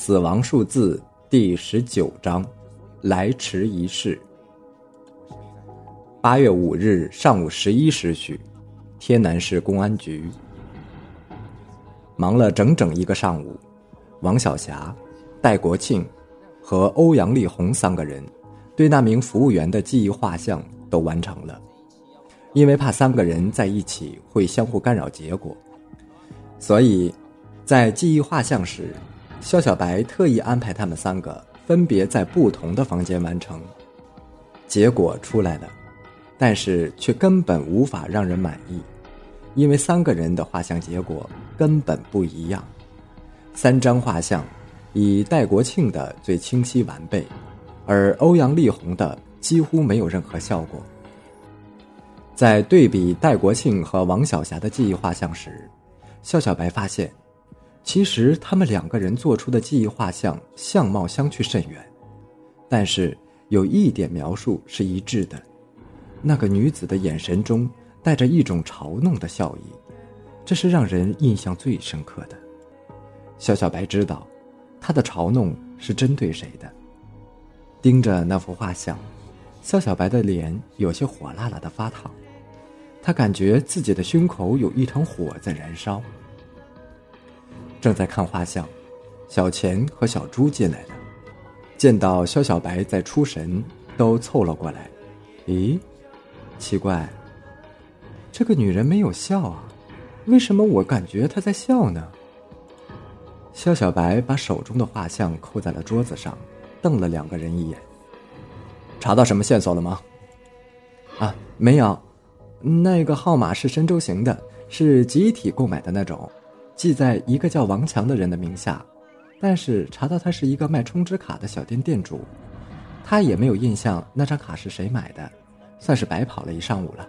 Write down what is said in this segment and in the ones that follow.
死亡数字第十九章，来迟一事。八月五日上午十一时许，天南市公安局。忙了整整一个上午，王晓霞、戴国庆和欧阳丽红三个人对那名服务员的记忆画像都完成了。因为怕三个人在一起会相互干扰结果，所以，在记忆画像时。肖小白特意安排他们三个分别在不同的房间完成，结果出来了，但是却根本无法让人满意，因为三个人的画像结果根本不一样。三张画像，以戴国庆的最清晰完备，而欧阳丽红的几乎没有任何效果。在对比戴国庆和王晓霞的记忆画像时，肖小白发现。其实他们两个人做出的记忆画像相貌相去甚远，但是有一点描述是一致的，那个女子的眼神中带着一种嘲弄的笑意，这是让人印象最深刻的。肖小白知道，他的嘲弄是针对谁的。盯着那幅画像，肖小白的脸有些火辣辣的发烫，他感觉自己的胸口有一团火在燃烧。正在看画像，小钱和小朱进来了，见到肖小白在出神，都凑了过来。咦，奇怪，这个女人没有笑啊？为什么我感觉她在笑呢？肖小白把手中的画像扣在了桌子上，瞪了两个人一眼。查到什么线索了吗？啊，没有，那个号码是神州行的，是集体购买的那种。记在一个叫王强的人的名下，但是查到他是一个卖充值卡的小店店主，他也没有印象那张卡是谁买的，算是白跑了一上午了。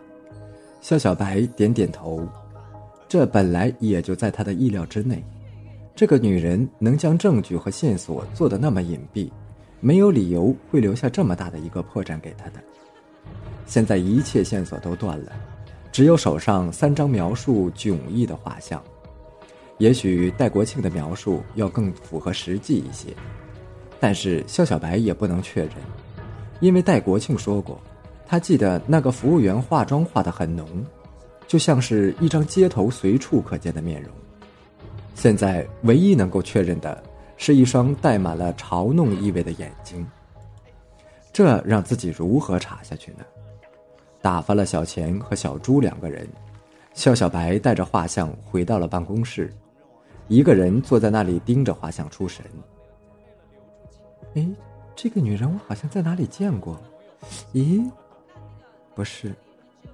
肖小白点点头，这本来也就在他的意料之内。这个女人能将证据和线索做得那么隐蔽，没有理由会留下这么大的一个破绽给他的。现在一切线索都断了，只有手上三张描述迥异的画像。也许戴国庆的描述要更符合实际一些，但是肖小白也不能确认，因为戴国庆说过，他记得那个服务员化妆化得很浓，就像是一张街头随处可见的面容。现在唯一能够确认的是一双带满了嘲弄意味的眼睛，这让自己如何查下去呢？打发了小钱和小朱两个人，肖小白带着画像回到了办公室。一个人坐在那里盯着画像出神。哎，这个女人我好像在哪里见过？咦，不是，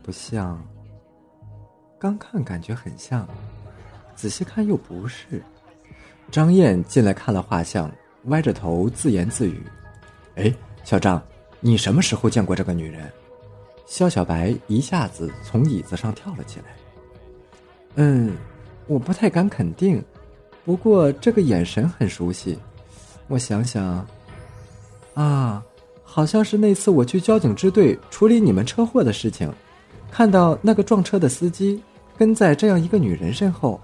不像。刚看感觉很像，仔细看又不是。张燕进来看了画像，歪着头自言自语：“哎，小张，你什么时候见过这个女人？”肖小白一下子从椅子上跳了起来。嗯，我不太敢肯定。不过这个眼神很熟悉，我想想，啊，好像是那次我去交警支队处理你们车祸的事情，看到那个撞车的司机跟在这样一个女人身后。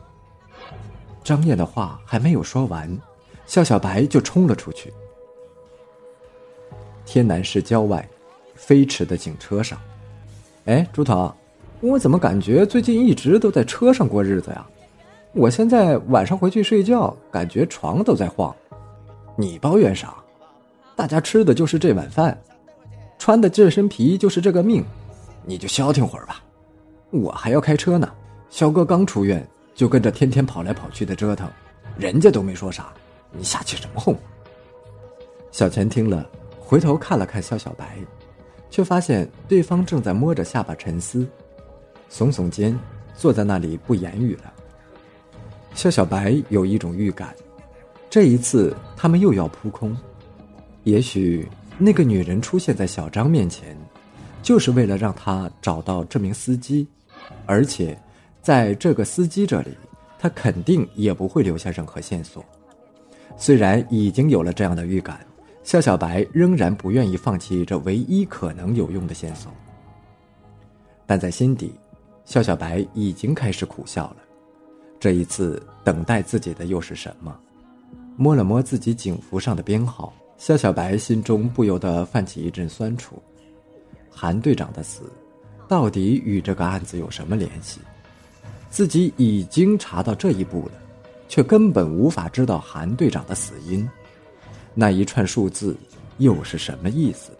张燕的话还没有说完，肖小白就冲了出去。天南市郊外，飞驰的警车上，哎，朱头，我怎么感觉最近一直都在车上过日子呀？我现在晚上回去睡觉，感觉床都在晃。你抱怨啥？大家吃的就是这碗饭，穿的这身皮就是这个命，你就消停会儿吧。我还要开车呢。肖哥刚出院，就跟着天天跑来跑去的折腾，人家都没说啥，你瞎起什么哄？小钱听了，回头看了看肖小白，却发现对方正在摸着下巴沉思，耸耸肩，坐在那里不言语了。肖小白有一种预感，这一次他们又要扑空。也许那个女人出现在小张面前，就是为了让他找到这名司机，而且在这个司机这里，他肯定也不会留下任何线索。虽然已经有了这样的预感，肖小白仍然不愿意放弃这唯一可能有用的线索。但在心底，肖小白已经开始苦笑了。这一次等待自己的又是什么？摸了摸自己警服上的编号，肖小白心中不由得泛起一阵酸楚。韩队长的死，到底与这个案子有什么联系？自己已经查到这一步了，却根本无法知道韩队长的死因。那一串数字又是什么意思呢？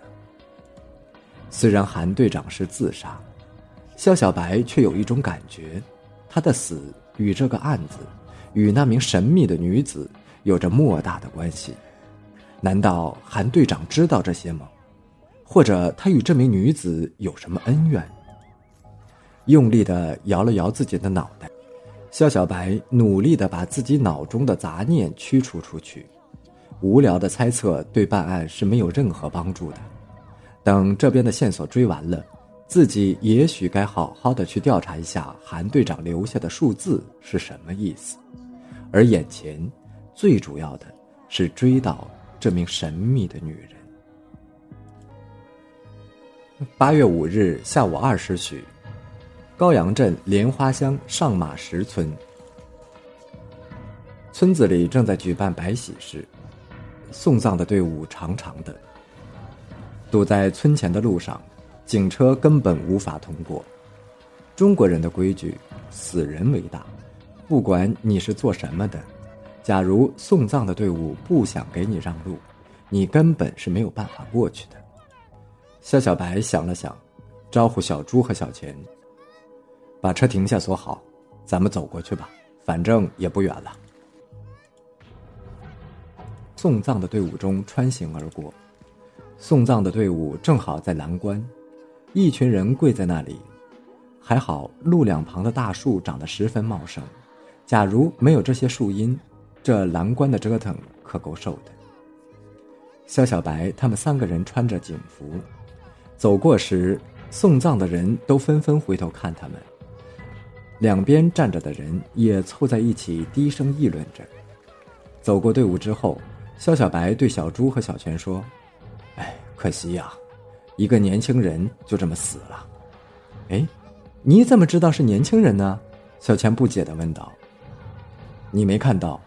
虽然韩队长是自杀，肖小白却有一种感觉，他的死与这个案子，与那名神秘的女子有着莫大的关系。难道韩队长知道这些吗？或者他与这名女子有什么恩怨？用力的摇了摇自己的脑袋，肖小白努力的把自己脑中的杂念驱除出去。无聊的猜测对办案是没有任何帮助的。等这边的线索追完了，自己也许该好好的去调查一下韩队长留下的数字是什么意思。而眼前，最主要的是追到这名神秘的女人。八月五日下午二时许，高阳镇莲花乡上马石村，村子里正在举办白喜事，送葬的队伍长长的。堵在村前的路上，警车根本无法通过。中国人的规矩，死人为大，不管你是做什么的，假如送葬的队伍不想给你让路，你根本是没有办法过去的。肖小白想了想，招呼小朱和小钱，把车停下锁好，咱们走过去吧，反正也不远了。送葬的队伍中穿行而过。送葬的队伍正好在栏关，一群人跪在那里。还好路两旁的大树长得十分茂盛，假如没有这些树荫，这栏关的折腾可够受的。肖小白他们三个人穿着警服，走过时，送葬的人都纷纷回头看他们。两边站着的人也凑在一起低声议论着。走过队伍之后，肖小白对小朱和小泉说。哎，可惜呀，一个年轻人就这么死了。哎，你怎么知道是年轻人呢？小钱不解的问道。你没看到，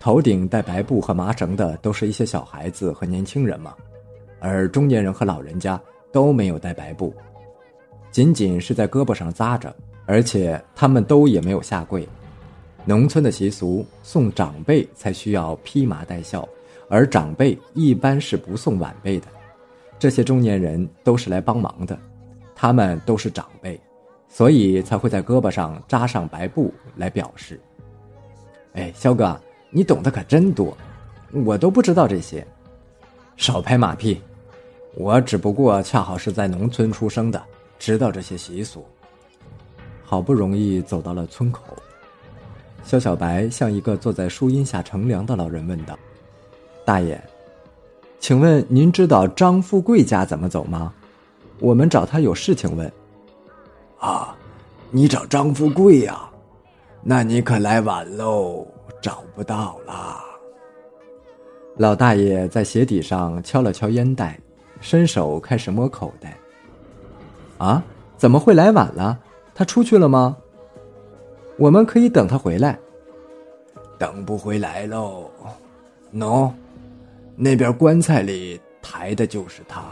头顶戴白布和麻绳的都是一些小孩子和年轻人吗？而中年人和老人家都没有戴白布，仅仅是在胳膊上扎着，而且他们都也没有下跪。农村的习俗，送长辈才需要披麻戴孝。而长辈一般是不送晚辈的，这些中年人都是来帮忙的，他们都是长辈，所以才会在胳膊上扎上白布来表示。哎，肖哥，你懂得可真多，我都不知道这些。少拍马屁，我只不过恰好是在农村出生的，知道这些习俗。好不容易走到了村口，肖小白向一个坐在树荫下乘凉的老人问道。大爷，请问您知道张富贵家怎么走吗？我们找他有事情问。啊，你找张富贵呀？那你可来晚喽，找不到啦。老大爷在鞋底上敲了敲烟袋，伸手开始摸口袋。啊，怎么会来晚了？他出去了吗？我们可以等他回来。等不回来喽，喏。那边棺材里抬的就是他。